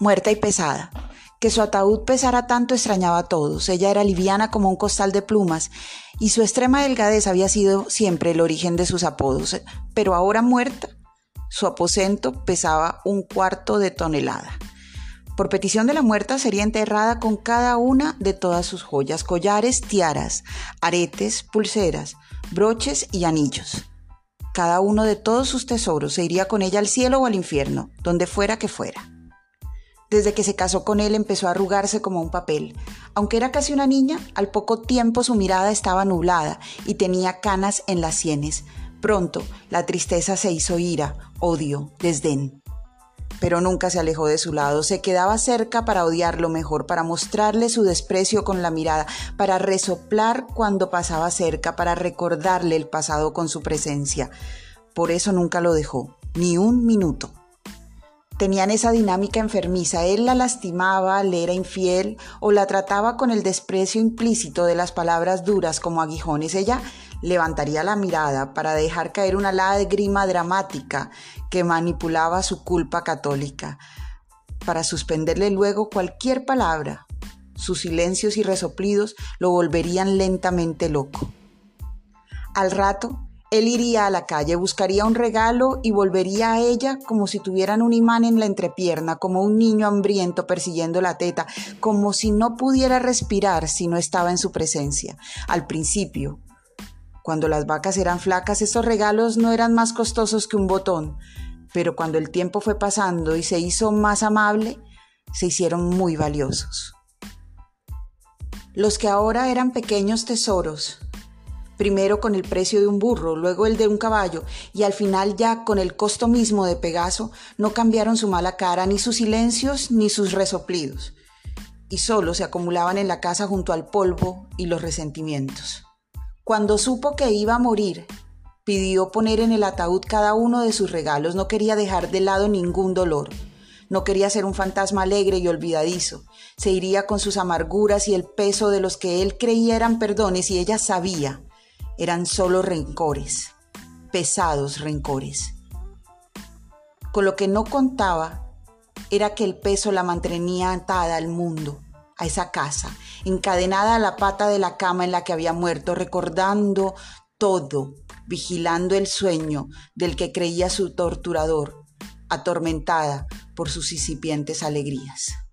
muerta y pesada. Que su ataúd pesara tanto extrañaba a todos. Ella era liviana como un costal de plumas, y su extrema delgadez había sido siempre el origen de sus apodos. Pero ahora muerta, su aposento pesaba un cuarto de tonelada. Por petición de la muerta sería enterrada con cada una de todas sus joyas, collares, tiaras, aretes, pulseras, broches y anillos. Cada uno de todos sus tesoros se iría con ella al cielo o al infierno, donde fuera que fuera. Desde que se casó con él empezó a arrugarse como un papel. Aunque era casi una niña, al poco tiempo su mirada estaba nublada y tenía canas en las sienes. Pronto la tristeza se hizo ira, odio, desdén pero nunca se alejó de su lado, se quedaba cerca para odiarlo mejor, para mostrarle su desprecio con la mirada, para resoplar cuando pasaba cerca, para recordarle el pasado con su presencia. Por eso nunca lo dejó, ni un minuto. Tenían esa dinámica enfermiza, él la lastimaba, le era infiel o la trataba con el desprecio implícito de las palabras duras como aguijones. Ella levantaría la mirada para dejar caer una lágrima dramática que manipulaba su culpa católica, para suspenderle luego cualquier palabra. Sus silencios y resoplidos lo volverían lentamente loco. Al rato, él iría a la calle, buscaría un regalo y volvería a ella como si tuvieran un imán en la entrepierna, como un niño hambriento persiguiendo la teta, como si no pudiera respirar si no estaba en su presencia. Al principio, cuando las vacas eran flacas, esos regalos no eran más costosos que un botón, pero cuando el tiempo fue pasando y se hizo más amable, se hicieron muy valiosos. Los que ahora eran pequeños tesoros, primero con el precio de un burro, luego el de un caballo y al final ya con el costo mismo de Pegaso, no cambiaron su mala cara, ni sus silencios, ni sus resoplidos, y solo se acumulaban en la casa junto al polvo y los resentimientos. Cuando supo que iba a morir, pidió poner en el ataúd cada uno de sus regalos, no quería dejar de lado ningún dolor. No quería ser un fantasma alegre y olvidadizo. Se iría con sus amarguras y el peso de los que él creía eran perdones y ella sabía eran solo rencores, pesados rencores. Con lo que no contaba era que el peso la mantenía atada al mundo, a esa casa, encadenada a la pata de la cama en la que había muerto, recordando todo, vigilando el sueño del que creía su torturador, atormentada por sus incipientes alegrías.